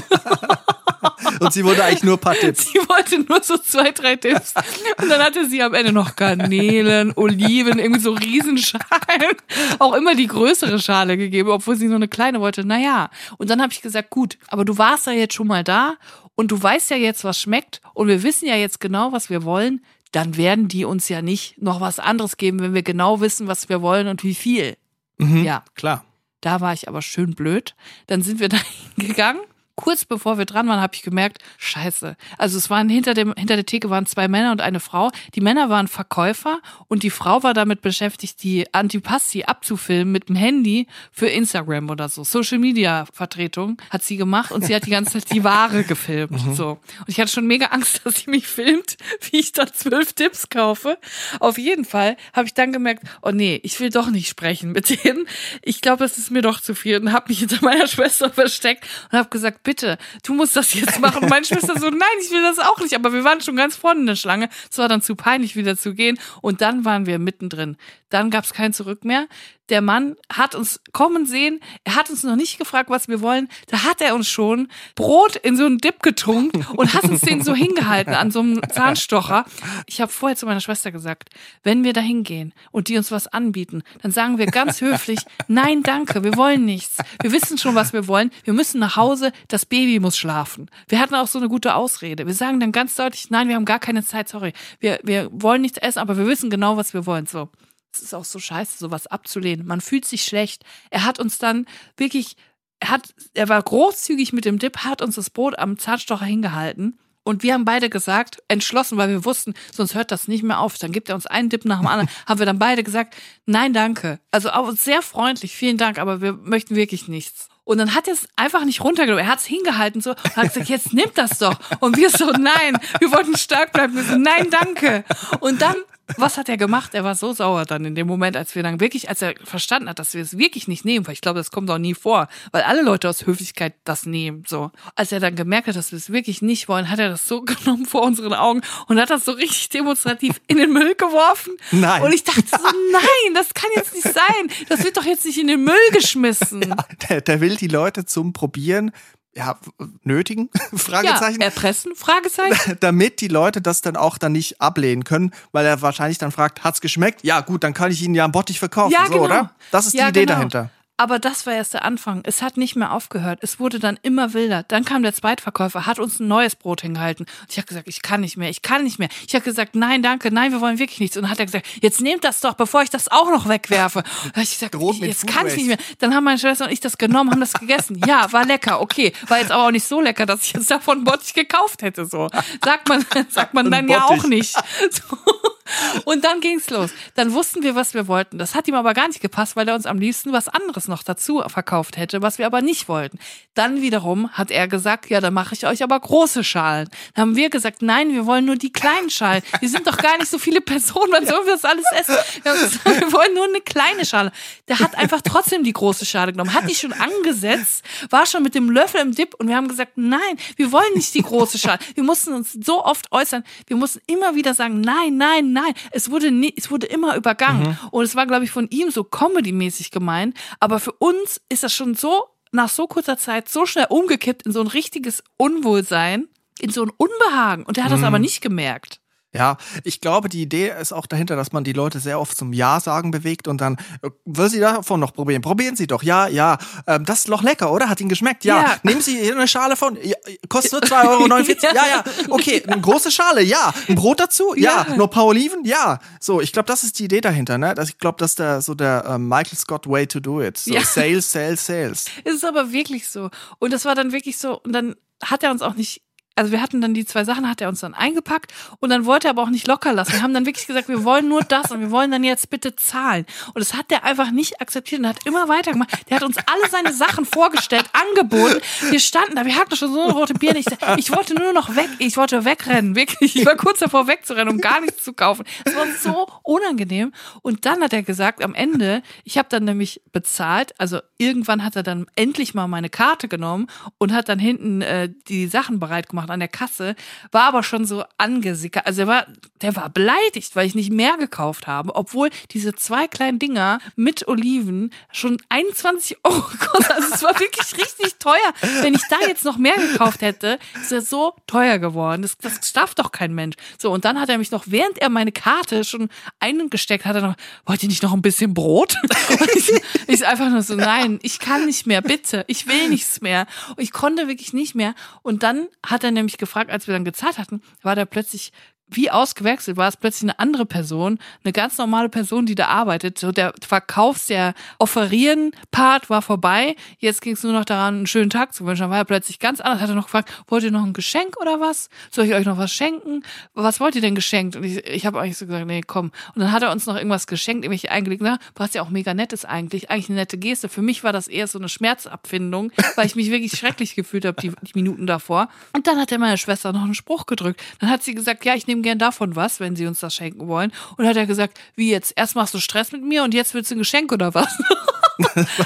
Und sie wurde eigentlich nur ein paar Tipps. Sie wollte nur so zwei, drei Tipps. Und dann hatte sie am Ende noch Garnelen, Oliven, irgendwie so Riesenschalen. Auch immer die größere Schale gegeben, obwohl sie nur eine kleine wollte. Naja. Und dann habe ich gesagt, gut, aber du warst ja jetzt schon mal da und du weißt ja jetzt, was schmeckt und wir wissen ja jetzt genau, was wir wollen. Dann werden die uns ja nicht noch was anderes geben, wenn wir genau wissen, was wir wollen und wie viel. Mhm, Ja. Klar. Da war ich aber schön blöd. Dann sind wir da hingegangen. Kurz bevor wir dran waren, habe ich gemerkt, scheiße. Also es waren hinter dem hinter der Theke waren zwei Männer und eine Frau. Die Männer waren Verkäufer und die Frau war damit beschäftigt, die Antipasti abzufilmen mit dem Handy für Instagram oder so. Social Media Vertretung hat sie gemacht und sie hat die ganze Zeit die Ware gefilmt. So. Und ich hatte schon mega Angst, dass sie mich filmt, wie ich da zwölf Tipps kaufe. Auf jeden Fall habe ich dann gemerkt, oh nee, ich will doch nicht sprechen mit denen. Ich glaube, das ist mir doch zu viel und habe mich hinter meiner Schwester versteckt und habe gesagt, bitte, du musst das jetzt machen. Und meine Schwester so, nein, ich will das auch nicht. Aber wir waren schon ganz vorne in der Schlange. Es war dann zu peinlich, wieder zu gehen. Und dann waren wir mittendrin. Dann gab es kein Zurück mehr. Der Mann hat uns kommen sehen. Er hat uns noch nicht gefragt, was wir wollen. Da hat er uns schon Brot in so einen Dip getunkt und hat uns den so hingehalten an so einem Zahnstocher. Ich habe vorher zu meiner Schwester gesagt, wenn wir da hingehen und die uns was anbieten, dann sagen wir ganz höflich, nein, danke, wir wollen nichts. Wir wissen schon, was wir wollen. Wir müssen nach Hause, das Baby muss schlafen. Wir hatten auch so eine gute Ausrede. Wir sagen dann ganz deutlich, nein, wir haben gar keine Zeit, sorry. Wir, wir wollen nichts essen, aber wir wissen genau, was wir wollen. So. Es ist auch so scheiße, sowas abzulehnen. Man fühlt sich schlecht. Er hat uns dann wirklich, er hat, er war großzügig mit dem Dip, hat uns das Brot am Zahnstocher hingehalten. Und wir haben beide gesagt, entschlossen, weil wir wussten, sonst hört das nicht mehr auf. Dann gibt er uns einen Dip nach dem anderen. haben wir dann beide gesagt, nein, danke. Also auch sehr freundlich, vielen Dank, aber wir möchten wirklich nichts. Und dann hat er es einfach nicht runtergenommen. Er hat es hingehalten so und hat gesagt, jetzt nimm das doch. Und wir so, nein, wir wollten stark bleiben. Wir so, nein, danke. Und dann was hat er gemacht? Er war so sauer dann in dem Moment, als wir dann wirklich, als er verstanden hat, dass wir es wirklich nicht nehmen, weil ich glaube, das kommt auch nie vor, weil alle Leute aus Höflichkeit das nehmen, so. Als er dann gemerkt hat, dass wir es wirklich nicht wollen, hat er das so genommen vor unseren Augen und hat das so richtig demonstrativ in den Müll geworfen. Nein. Und ich dachte so, nein, das kann jetzt nicht sein. Das wird doch jetzt nicht in den Müll geschmissen. Ja, der, der will die Leute zum Probieren ja, nötigen? Fragezeichen. Ja, erpressen? Fragezeichen. Damit die Leute das dann auch dann nicht ablehnen können, weil er wahrscheinlich dann fragt, hat's geschmeckt? Ja, gut, dann kann ich Ihnen ja einen Bottich verkaufen, Ja, so, genau. oder? Das ist die Ja, Idee genau. dahinter. Aber das war erst der Anfang. Es hat nicht mehr aufgehört. Es wurde dann immer wilder. Dann kam der Zweitverkäufer, hat uns ein neues Brot hingehalten. Und ich habe gesagt, ich kann nicht mehr, ich kann nicht mehr. Ich habe gesagt, nein, danke, nein, wir wollen wirklich nichts. Und dann hat er gesagt, jetzt nehmt das doch, bevor ich das auch noch wegwerfe. Hab ich gesagt, mit jetzt kann ich nicht mehr. Dann haben meine Schwester und ich das genommen, haben das gegessen. Ja, war lecker, okay. War jetzt aber auch nicht so lecker, dass ich jetzt davon Bottich gekauft hätte. So sagt man, sagt man dann ja auch nicht. So. Und dann ging's los. Dann wussten wir, was wir wollten. Das hat ihm aber gar nicht gepasst, weil er uns am liebsten was anderes noch dazu verkauft hätte, was wir aber nicht wollten. Dann wiederum hat er gesagt, ja, dann mache ich euch aber große Schalen. Dann haben wir gesagt, nein, wir wollen nur die kleinen Schalen. Wir sind doch gar nicht so viele Personen, wann sollen wir das alles essen? Wir, gesagt, wir wollen nur eine kleine Schale. Der hat einfach trotzdem die große Schale genommen, hat die schon angesetzt, war schon mit dem Löffel im Dip und wir haben gesagt, nein, wir wollen nicht die große Schale. Wir mussten uns so oft äußern, wir mussten immer wieder sagen, nein, nein, nein. Es wurde, nie, es wurde immer übergangen. Und es war, glaube ich, von ihm so comedy-mäßig gemeint. Aber für uns ist das schon so nach so kurzer Zeit so schnell umgekippt in so ein richtiges Unwohlsein, in so ein Unbehagen. Und er hat das aber nicht gemerkt. Ja, ich glaube, die Idee ist auch dahinter, dass man die Leute sehr oft zum Ja sagen bewegt und dann, äh, will Sie davon noch probieren? Probieren Sie doch. Ja, ja. Ähm, das ist doch lecker, oder? Hat Ihnen geschmeckt? Ja. Ja. Nehmen Sie hier eine Schale von. Ja, kostet nur 2,49 Euro. ja, ja. Okay, eine große Schale, ja. Ein Brot dazu? Ja. Ja. Nur ein paar Oliven? Ja. So, ich glaube, das ist die Idee dahinter, ne? Das, ich glaube, das ist der, so der ähm, Michael Scott Way to do it. So Ja. Sales, Sales, Sales. Es ist aber wirklich so. Und das war dann wirklich so. Und dann hat er uns auch nicht. Also wir hatten dann die zwei Sachen, hat er uns dann eingepackt und dann wollte er aber auch nicht locker lassen. Wir haben dann wirklich gesagt, wir wollen nur das und wir wollen dann jetzt bitte zahlen. Und das hat der einfach nicht akzeptiert und hat immer weitergemacht. Der hat uns alle seine Sachen vorgestellt, angeboten. Wir standen da, wir hatten schon so eine rote Birne. Ich, ich wollte nur noch weg, ich wollte wegrennen, wirklich. Ich war kurz davor wegzurennen, um gar nichts zu kaufen. Es war so unangenehm. Und dann hat er gesagt, am Ende, ich habe dann nämlich bezahlt, also irgendwann hat er dann endlich mal meine Karte genommen und hat dann hinten äh, die Sachen bereit gemacht an der Kasse, war aber schon so angesickert. Also er war, der war beleidigt, weil ich nicht mehr gekauft habe, obwohl diese zwei kleinen Dinger mit Oliven schon 21 Euro kosten. Also es war wirklich richtig teuer. Wenn ich da jetzt noch mehr gekauft hätte, ist er so teuer geworden. Das, das schafft doch kein Mensch. So, und dann hat er mich noch, während er meine Karte schon eingesteckt hat, er noch, wollt ihr nicht noch ein bisschen Brot? Ich, ich einfach nur so, nein, ich kann nicht mehr, bitte, ich will nichts mehr. Und ich konnte wirklich nicht mehr. Und dann hat er nämlich gefragt, als wir dann gezahlt hatten, war der plötzlich wie ausgewechselt war es plötzlich eine andere Person, eine ganz normale Person, die da arbeitet. So der Verkaufs-, der Offerieren-Part war vorbei. Jetzt ging es nur noch daran, einen schönen Tag zu wünschen. Dann war er plötzlich ganz anders. Hat er noch gefragt, wollt ihr noch ein Geschenk oder was? Soll ich euch noch was schenken? Was wollt ihr denn geschenkt? Und ich, ich habe eigentlich so gesagt, nee, komm. Und dann hat er uns noch irgendwas geschenkt, irgendwelche eingelegt. Na, was ja auch mega nett ist eigentlich. Eigentlich eine nette Geste. Für mich war das eher so eine Schmerzabfindung, weil ich mich wirklich schrecklich gefühlt habe, die, die Minuten davor. Und dann hat er meiner Schwester noch einen Spruch gedrückt. Dann hat sie gesagt, ja, ich nehme gern davon was, wenn sie uns das schenken wollen. Und hat er gesagt, wie jetzt? Erst machst du Stress mit mir und jetzt willst du ein Geschenk oder was?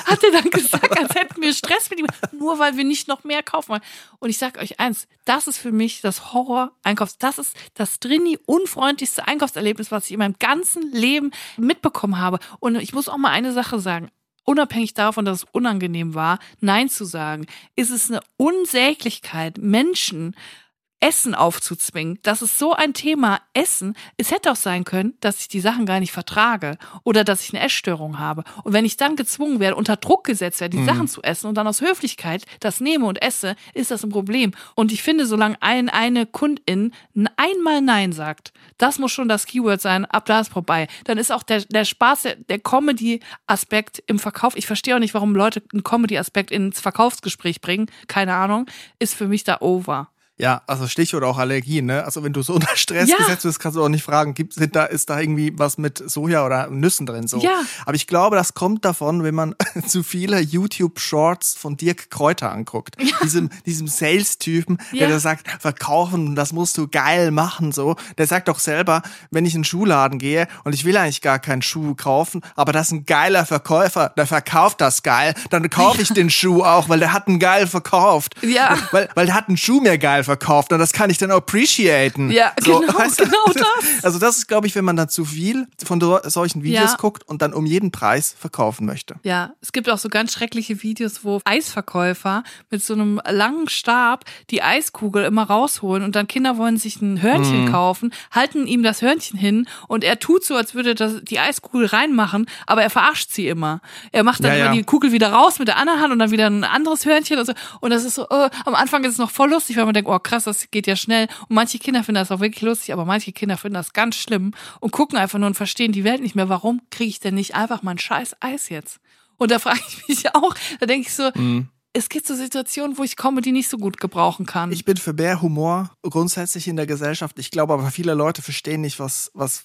hat er dann gesagt, als hätten wir Stress mit ihm, nur weil wir nicht noch mehr kaufen wollen. Und ich sag euch eins, das ist für mich das Horror-Einkaufs. Das ist das Drini unfreundlichste Einkaufserlebnis, was ich in meinem ganzen Leben mitbekommen habe. Und ich muss auch mal eine Sache sagen. Unabhängig davon, dass es unangenehm war, Nein zu sagen, ist es eine Unsäglichkeit, Menschen Essen aufzuzwingen. Das ist so ein Thema Essen. Es hätte auch sein können, dass ich die Sachen gar nicht vertrage oder dass ich eine Essstörung habe. Und wenn ich dann gezwungen werde, unter Druck gesetzt werde, die Sachen zu essen und dann aus Höflichkeit das nehme und esse, ist das ein Problem. Und ich finde, solange ein, eine Kundin einmal Nein sagt, das muss schon das Keyword sein, ab da ist vorbei. Dann ist auch der, der Spaß, der, der Comedy-Aspekt im Verkauf. Ich verstehe auch nicht, warum Leute einen Comedy-Aspekt ins Verkaufsgespräch bringen. Keine Ahnung. Ist für mich da over. Ja, also Stichwort auch Allergien, ne? Also wenn du so unter Stress Ja. gesetzt wirst, kannst du auch nicht fragen, gibt, sind da, ist da irgendwie was mit Soja oder Nüssen drin so. Ja. Aber ich glaube, das kommt davon, wenn man zu viele YouTube-Shorts von Dirk Kräuter anguckt. Diesem, diesem Sales-Typen, Ja. der da sagt, verkaufen, das musst du geil machen, so. Der sagt doch selber, wenn ich in den Schuhladen gehe und ich will eigentlich gar keinen Schuh kaufen, aber das ist ein geiler Verkäufer, der verkauft das geil, dann kaufe ich den Schuh auch, weil der hat einen geil verkauft. Ja. Weil, weil der hat einen Schuh mir geil verkauft und das kann ich dann appreciaten. Ja, genau, weißt du? genau das. Also das ist, glaube ich, wenn man dann zu viel von so- solchen Videos Ja. guckt und dann um jeden Preis verkaufen möchte. Ja, es gibt auch so ganz schreckliche Videos, wo Eisverkäufer mit so einem langen Stab die Eiskugel immer rausholen und dann Kinder wollen sich ein Hörnchen Mhm. kaufen, halten ihm das Hörnchen hin und er tut so, als würde das die Eiskugel reinmachen, aber er verarscht sie immer. Er macht dann Ja, immer ja. die Kugel wieder raus mit der anderen Hand und dann wieder ein anderes Hörnchen und so. Und das ist so, äh, am Anfang ist es noch voll lustig, weil man denkt, oh krass, das geht ja schnell. Und manche Kinder finden das auch wirklich lustig, aber manche Kinder finden das ganz schlimm und gucken einfach nur und verstehen die Welt nicht mehr. Warum kriege ich denn nicht einfach mein scheiß Eis jetzt? Und da frage ich mich auch, da denke ich so, Mhm. Es gibt so Situationen, wo ich Comedy nicht so gut gebrauchen kann. Ich bin für mehr Humor grundsätzlich in der Gesellschaft. Ich glaube aber, viele Leute verstehen nicht, was, was,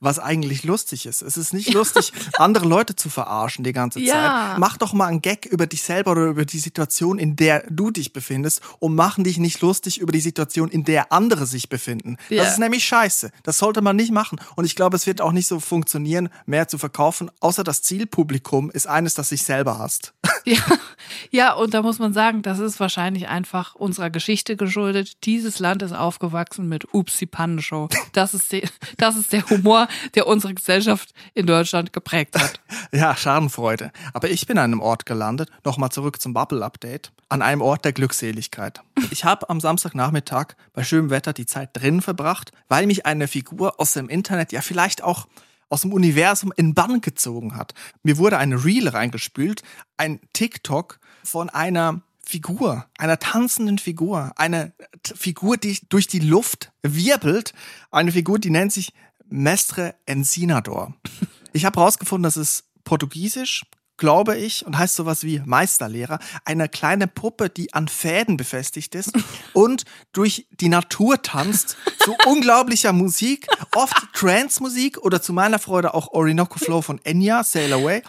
was eigentlich lustig ist. Es ist nicht lustig, andere Leute zu verarschen die ganze Ja. Zeit. Mach doch mal einen Gag über dich selber oder über die Situation, in der du dich befindest und machen dich nicht lustig über die Situation, in der andere sich befinden. Ja. Das ist nämlich scheiße. Das sollte man nicht machen. Und ich glaube, es wird auch nicht so funktionieren, mehr zu verkaufen, außer das Zielpublikum ist eines, das sich selber hasst. Ja, ja, und da muss man sagen, das ist wahrscheinlich einfach unserer Geschichte geschuldet. Dieses Land ist aufgewachsen mit Upsi Pannenshow. Das ist, die, das ist der Humor, der unsere Gesellschaft in Deutschland geprägt hat. Ja, Schadenfreude. Aber ich bin an einem Ort gelandet, nochmal zurück zum Bubble-Update, an einem Ort der Glückseligkeit. Ich habe am Samstagnachmittag bei schönem Wetter die Zeit drin verbracht, weil mich eine Figur aus dem Internet, ja vielleicht auch aus dem Universum in Bann gezogen hat. Mir wurde eine Reel reingespült, ein TikTok von einer Figur, einer tanzenden Figur, eine Figur, die durch die Luft wirbelt, eine Figur, die nennt sich Mestre Ensinador. Ich habe herausgefunden, das ist portugiesisch, glaube ich, und heißt sowas wie Meisterlehrer. Eine kleine Puppe, die an Fäden befestigt ist und durch die Natur tanzt zu unglaublicher Musik, oft Trance-Musik oder zu meiner Freude auch Orinoco Flow von Enya, Sail Away.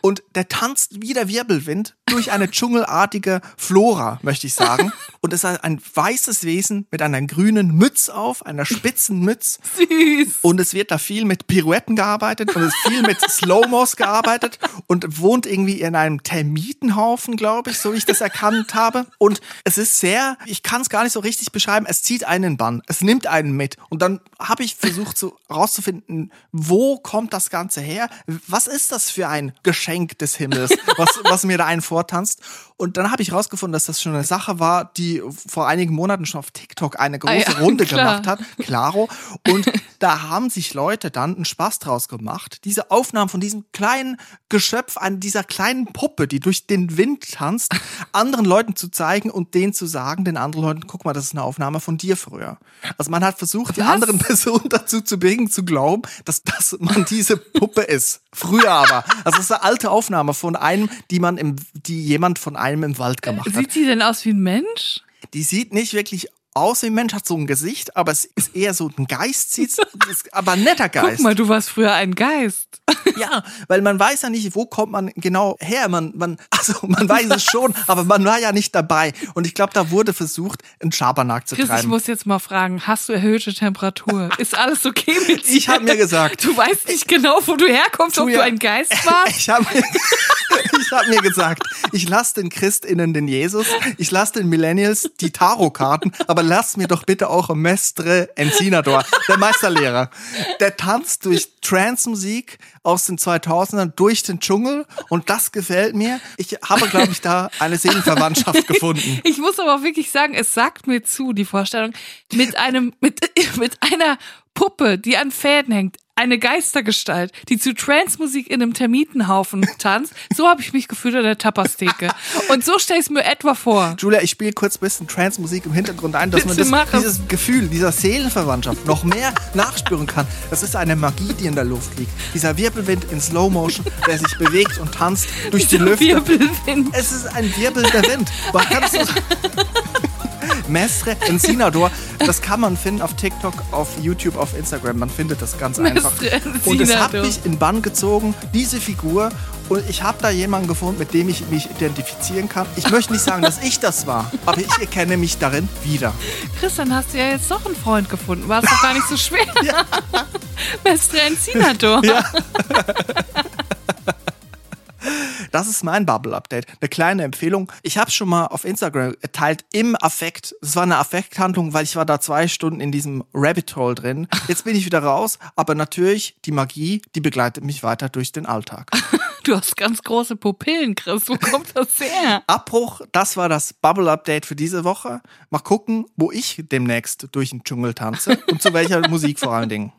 Und der tanzt wie der Wirbelwind durch eine dschungelartige Flora, möchte ich sagen. Und es ist ein weißes Wesen mit einer grünen Mütze auf, einer spitzen Mütze. Süß. Und es wird da viel mit Pirouetten gearbeitet und es ist viel mit Slow-Mos gearbeitet und wohnt irgendwie in einem Termitenhaufen, glaube ich, so wie ich das erkannt habe. Und es ist sehr, ich kann es gar nicht so richtig beschreiben, es zieht einen Bann, es nimmt einen mit. Und dann habe ich versucht so rauszufinden, wo kommt das Ganze her? Was ist das für ein Geschenk des Himmels, was, was mir da einen vortanzt? Und dann habe ich rausgefunden, dass das schon eine Sache war, die vor einigen Monaten schon auf TikTok eine große Ah ja, Runde klar. gemacht hat. Claro. Und da haben sich Leute dann einen Spaß draus gemacht. Diese Aufnahmen von diesem kleinen Geschöpf, an dieser kleinen Puppe, die durch den Wind tanzt, anderen Leuten zu zeigen und denen zu sagen, den anderen Leuten, guck mal, das ist eine Aufnahme von dir früher. Also man hat versucht, die Was? anderen Personen dazu zu bringen, zu glauben, dass, dass man diese Puppe ist. Früher aber. Also es ist eine alte Aufnahme von einem, die man im, die jemand von einem im Wald gemacht hat. Sieht sie denn aus wie ein Mensch? Die sieht nicht wirklich aus wie ein Mensch, hat so ein Gesicht, aber es ist eher so ein Geist, aber ein netter Geist. Guck mal, du warst früher ein Geist. Ja, weil man weiß ja nicht, wo kommt man genau her. Man, man, also man weiß es schon, aber man war ja nicht dabei. Und ich glaube, da wurde versucht, einen Schabernack zu Chris, ich treiben. muss jetzt mal fragen, hast du erhöhte Temperatur? Ist alles okay mit dir? Ich hab mir gesagt- Du weißt nicht genau, wo du herkommst, ob Julia, du ein Geist warst? Ich habe mir, ich hab mir gesagt, ich lasse den ChristInnen den Jesus, ich lasse den Millennials die Tarotkarten, aber lass mir doch bitte auch Mestre Encinador, der Meisterlehrer. Der tanzt durch Trance-Musik aus den 2000ern durch den Dschungel und das gefällt mir. Ich habe, glaube ich, da eine Seelenverwandtschaft gefunden. Ich muss aber auch wirklich sagen, es sagt mir zu, die Vorstellung, mit einem, mit, mit einer Puppe, die an Fäden hängt, eine Geistergestalt, die zu Trance-Musik in einem Termitenhaufen tanzt. So habe ich mich gefühlt an der Tapastheke. Und so stell ich mir etwa vor. Julia, ich spiele kurz ein bisschen Trance-Musik im Hintergrund ein, dass man Bitte das, mach es. dieses Gefühl dieser Seelenverwandtschaft noch mehr nachspüren kann. Das ist eine Magie, die in der Luft liegt. Dieser Wirbelwind in Slow Motion, der sich bewegt und tanzt durch die Dieser Lüfte. Wirbelwind. Es ist ein wirbelnder Wind. Man kann es so Mestre Encinador. Das kann man finden auf TikTok, auf YouTube, auf Instagram. Man findet das ganz einfach. Und es hat mich in Bann gezogen, diese Figur. Und ich habe da jemanden gefunden, mit dem ich mich identifizieren kann. Ich möchte nicht sagen, dass ich das war, aber ich erkenne mich darin wieder. Christian, hast du ja jetzt doch einen Freund gefunden. War es doch gar nicht so schwer. Ja. Mestre Encinador. Ja. Das ist mein Bubble-Update. Eine kleine Empfehlung. Ich habe schon mal auf Instagram geteilt im Affekt. Es war eine Affekthandlung, weil ich war da zwei Stunden in diesem Rabbit Hole drin. Jetzt bin ich wieder raus, aber natürlich die Magie, die begleitet mich weiter durch den Alltag. Du hast ganz große Pupillen, Chris. Wo kommt das her? Abbruch, das war das Bubble-Update für diese Woche. Mal gucken, wo ich demnächst durch den Dschungel tanze und zu welcher Musik vor allen Dingen.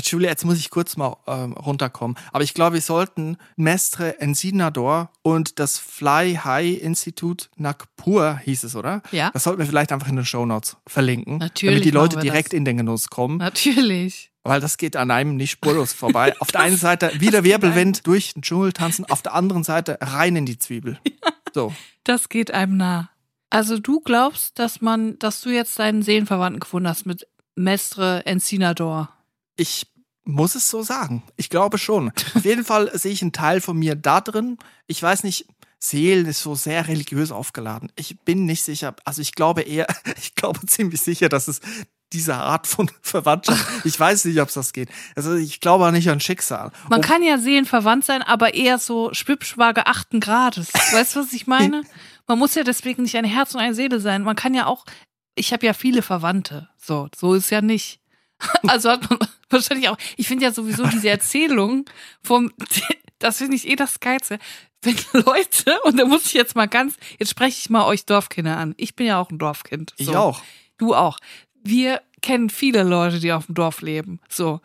Julia, jetzt muss ich kurz mal ähm, runterkommen. Aber ich glaube, wir sollten Mestre Ensinador und das Fly High Institut Nagpur hieß es, oder? Ja. Das sollten wir vielleicht einfach in den Show Notes verlinken. Natürlich. Damit die Leute direkt das. in den Genuss kommen. Natürlich. Weil das geht an einem nicht spurlos vorbei. Auf der einen Seite wieder Wirbelwind durch den Dschungel tanzen, auf der anderen Seite rein in die Zwiebel. So. Das geht einem nah. Also du glaubst, dass man, dass du jetzt deinen Seelenverwandten gefunden hast mit Mestre Encinador? Ich muss es so sagen. Ich glaube schon. Auf jeden Fall sehe ich einen Teil von mir da drin. Ich weiß nicht, Seelen ist so sehr religiös aufgeladen. Ich bin nicht sicher. Also ich glaube eher, ich glaube ziemlich sicher, dass es diese Art von Verwandtschaft. Ich weiß nicht, ob es das geht. Also ich glaube auch nicht an Schicksal. Man Und kann ja seelenverwandt sein, aber eher so schwibschwager achten Grades. Weißt du, was ich meine? Man muss ja deswegen nicht ein Herz und eine Seele sein. Man kann ja auch, ich habe ja viele Verwandte. So, so ist ja nicht. Also hat man wahrscheinlich auch, ich finde ja sowieso diese Erzählung vom, das finde ich eh das Geilste. Wenn Leute, und da muss ich jetzt mal ganz, jetzt spreche ich mal euch Dorfkinder an. Ich bin ja auch ein Dorfkind. So. Ich auch. Du auch. Wir kennen viele Leute, die auf dem Dorf leben. So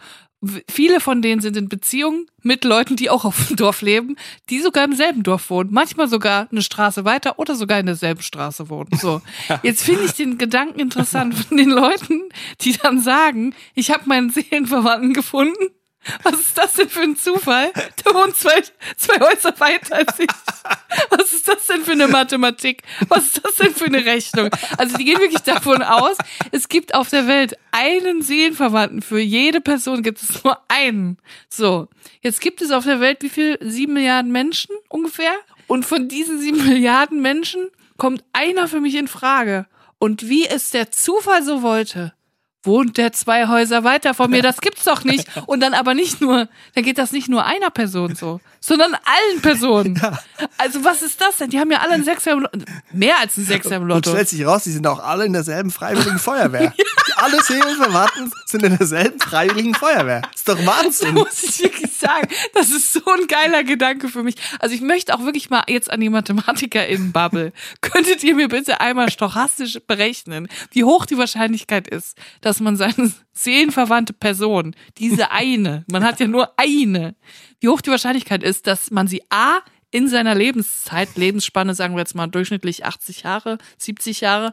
viele von denen sind in Beziehungen mit Leuten, die auch auf dem Dorf leben, die sogar im selben Dorf wohnen, manchmal sogar eine Straße weiter oder sogar in derselben Straße wohnen. So, jetzt finde ich den Gedanken interessant von den Leuten, die dann sagen, ich habe meinen Seelenverwandten gefunden was ist das denn für ein Zufall? Der wohnt zwei, zwei Häuser weiter als ich. Was ist das denn für eine Mathematik? Was ist das denn für eine Rechnung? Also die gehen wirklich davon aus, es gibt auf der Welt einen Seelenverwandten. Für jede Person gibt es nur einen. So, jetzt gibt es auf der Welt wie viel? Sieben Milliarden Menschen ungefähr? Und von diesen sieben Milliarden Menschen kommt einer für mich in Frage. Und wie es der Zufall so wollte, wohnt der zwei Häuser weiter von mir, das gibt's doch nicht. Und dann aber nicht nur, dann geht das nicht nur einer Person so, sondern allen Personen. Ja. Also was ist das denn? Die haben ja alle einen Sechser im Lotto, mehr als einen Sechser im Lotto. Und stellt sich raus, die sind auch alle in derselben freiwilligen Feuerwehr. ja. Alle Seelenverwandten sind in derselben freiwilligen Feuerwehr. Ist doch Wahnsinn. Das muss ich wirklich sagen. Das ist so ein geiler Gedanke für mich. Also ich möchte auch wirklich mal jetzt an die MathematikerInnen-Bubble. Könntet ihr mir bitte einmal stochastisch berechnen, wie hoch die Wahrscheinlichkeit ist, dass man seine seelenverwandte Person, diese eine, man hat ja nur eine, wie hoch die Wahrscheinlichkeit ist, dass man sie A in seiner Lebenszeit, Lebensspanne, sagen wir jetzt mal durchschnittlich 80 Jahre, 70 Jahre,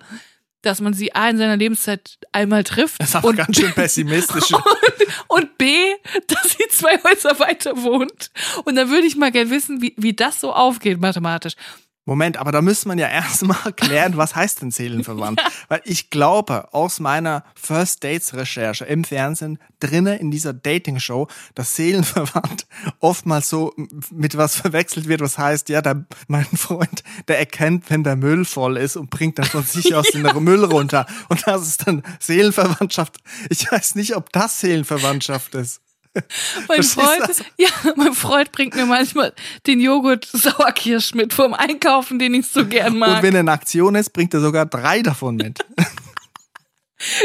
dass man sie A in seiner Lebenszeit einmal trifft. Das ist und ganz schön pessimistisch. Und, und, B, dass sie zwei Häuser weiter wohnt. Und dann würde ich mal gerne wissen, wie, wie das so aufgeht mathematisch. Moment, aber da müsste man ja erstmal klären, was heißt denn Seelenverwandt? ja. Weil ich glaube, aus meiner First Dates Recherche im Fernsehen, drinnen in dieser Dating Show, dass Seelenverwandt oftmals so mit was verwechselt wird, was heißt, ja, der, mein Freund, der erkennt, wenn der Müll voll ist und bringt dann von sich aus ja. den Müll runter. Und das ist dann Seelenverwandtschaft. Ich weiß nicht, ob das Seelenverwandtschaft ist. mein Freund, ja, mein Freund bringt mir manchmal den Joghurt Sauerkirsch mit vom Einkaufen, den ich so gern mag. Und wenn er in Aktion ist, bringt er sogar drei davon mit.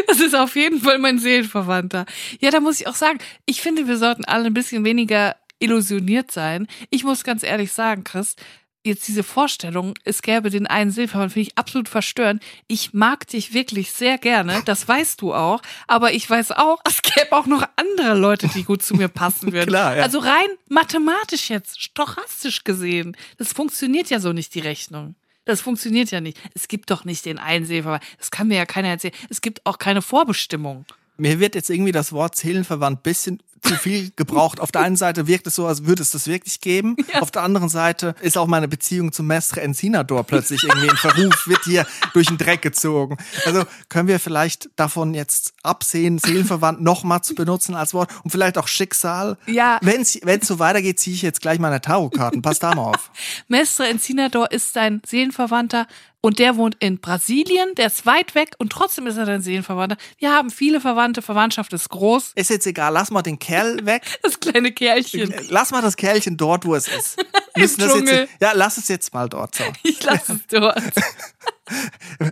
Das ist auf jeden Fall mein Seelenverwandter. Ja, da muss ich auch sagen, ich finde, wir sollten alle ein bisschen weniger illusioniert sein. Ich muss ganz ehrlich sagen, Chris, jetzt diese Vorstellung, es gäbe den einen Silbermann, finde ich absolut verstörend. Ich mag dich wirklich sehr gerne, das weißt du auch, aber ich weiß auch, es gäbe auch noch andere Leute, die gut zu mir passen würden. Klar, ja. Also rein mathematisch jetzt, stochastisch gesehen, das funktioniert ja so nicht, die Rechnung. Das funktioniert ja nicht. Es gibt doch nicht den einen Silbermann. Das kann mir ja keiner erzählen. Es gibt auch keine Vorbestimmung mir wird jetzt irgendwie das Wort Seelenverwandt bisschen zu viel gebraucht. Auf der einen Seite wirkt es so, als würde es das wirklich geben. Ja. Auf der anderen Seite ist auch meine Beziehung zum Mestre Encinador plötzlich irgendwie in Verruf, wird hier durch den Dreck gezogen. Also können wir vielleicht davon jetzt absehen, seelenverwandt nochmal zu benutzen als Wort und vielleicht auch Schicksal. Ja. Wenn es so weitergeht, ziehe ich jetzt gleich meine Tarotkarten. Pass da mal auf. Mestre Encinador ist dein Seelenverwandter und der wohnt in Brasilien, der ist weit weg und trotzdem ist er dein Seelenverwandter. Wir haben viele Verwandte, Verwandtschaft ist groß. Ist jetzt egal, lass mal den Kerl weg. Das kleine Kerlchen. Lass mal das Kerlchen dort, wo es ist. Das Dschungel. Jetzt, ja, lass es jetzt mal dort. So. Ich lasse es dort.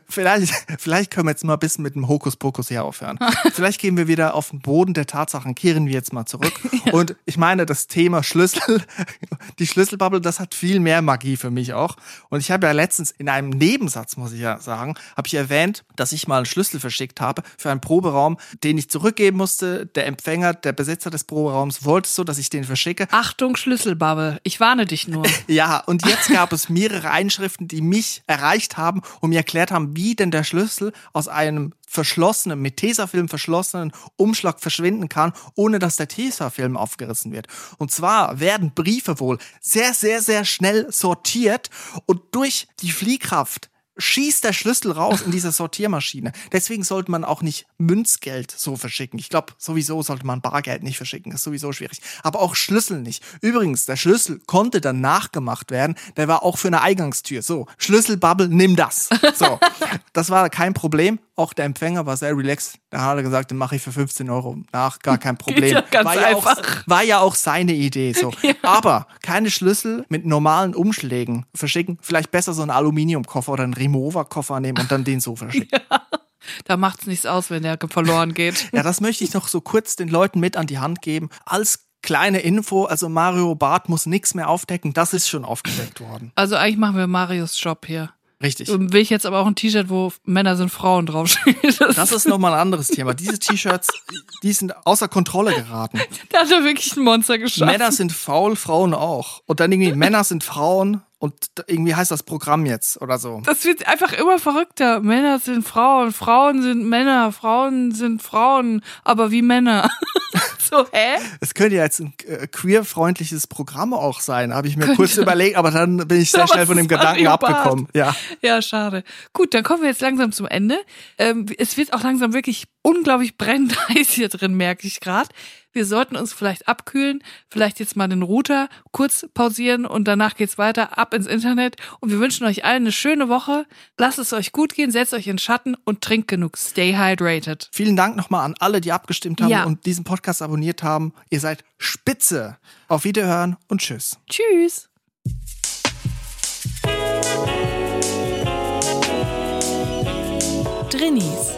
Vielleicht, vielleicht können wir jetzt mal ein bisschen mit dem Hokuspokus hier aufhören. Vielleicht gehen wir wieder auf den Boden der Tatsachen, kehren wir jetzt mal zurück. Und ich meine, das Thema Schlüssel, die Schlüsselbubble, das hat viel mehr Magie für mich auch. Und ich habe ja letztens in einem Nebensatz, muss ich ja sagen, habe ich erwähnt, dass ich mal einen Schlüssel verschickt habe für einen Proberaum, den ich zurückgeben musste. Der Empfänger, der Besitzer des Proberaums wollte so, dass ich den verschicke. Achtung, Schlüsselbubble. Ich warne dich nur. Ja, und jetzt gab es mehrere Einschriften, die mich erreicht haben und mir erklärt haben, wie denn der Schlüssel aus einem verschlossenen, mit Tesafilm verschlossenen Umschlag verschwinden kann, ohne dass der Tesafilm aufgerissen wird. Und zwar werden Briefe wohl sehr, sehr, sehr schnell sortiert und durch die Fliehkraft schießt der Schlüssel raus in diese Sortiermaschine. Deswegen sollte man auch nicht Münzgeld so verschicken. Ich glaube, sowieso sollte man Bargeld nicht verschicken. Ist sowieso schwierig. Aber auch Schlüssel nicht. Übrigens, der Schlüssel konnte dann nachgemacht werden. Der war auch für eine Eingangstür. So, Schlüsselbubble, nimm das. So, das war kein Problem. Auch der Empfänger war sehr relaxed. Da hat er gesagt, den mache ich für 15 Euro nach. Gar kein Problem. ja war, ja auch, war ja auch seine Idee. So. Aber keine Schlüssel mit normalen Umschlägen verschicken. Vielleicht besser so einen Aluminiumkoffer oder einen Remover-Koffer nehmen und dann den so verschicken. Da macht's nichts aus, wenn der verloren geht. Ja, das möchte ich noch so kurz den Leuten mit an die Hand geben. Als kleine Info, also Mario Barth muss nichts mehr aufdecken, das ist schon aufgedeckt worden. Also eigentlich machen wir Marios Job hier. Richtig. Will ich jetzt aber auch ein T-Shirt, wo Männer sind Frauen draufsteht. Das, Das ist nochmal ein anderes Thema. Diese T-Shirts, die sind außer Kontrolle geraten. da hat er wirklich ein Monster geschaffen. Männer sind faul, Frauen auch. Und dann irgendwie Männer sind Frauen und irgendwie heißt das Programm jetzt oder so. Das wird einfach immer verrückter. Männer sind Frauen, Frauen sind Männer, Frauen sind Frauen, aber wie Männer. so, hä? Es könnte ja jetzt ein äh, queer-freundliches Programm auch sein, habe ich mir kurz überlegt, aber dann bin ich sehr Aber schnell von dem Gedanken abgekommen. Ja. Ja, schade. Gut, dann kommen wir jetzt langsam zum Ende. Ähm, es wird auch langsam wirklich unglaublich brennend heiß hier drin, merke ich gerade. Wir sollten uns vielleicht abkühlen, vielleicht jetzt mal den Router kurz pausieren und danach geht's weiter ab ins Internet. Und wir wünschen euch allen eine schöne Woche. Lasst es euch gut gehen, setzt euch in den Schatten und trinkt genug. Stay hydrated. Vielen Dank nochmal an alle, die abgestimmt haben Ja. und diesen Podcast abonniert haben. Ihr seid spitze. Auf Wiederhören und tschüss. Tschüss. Drinnies,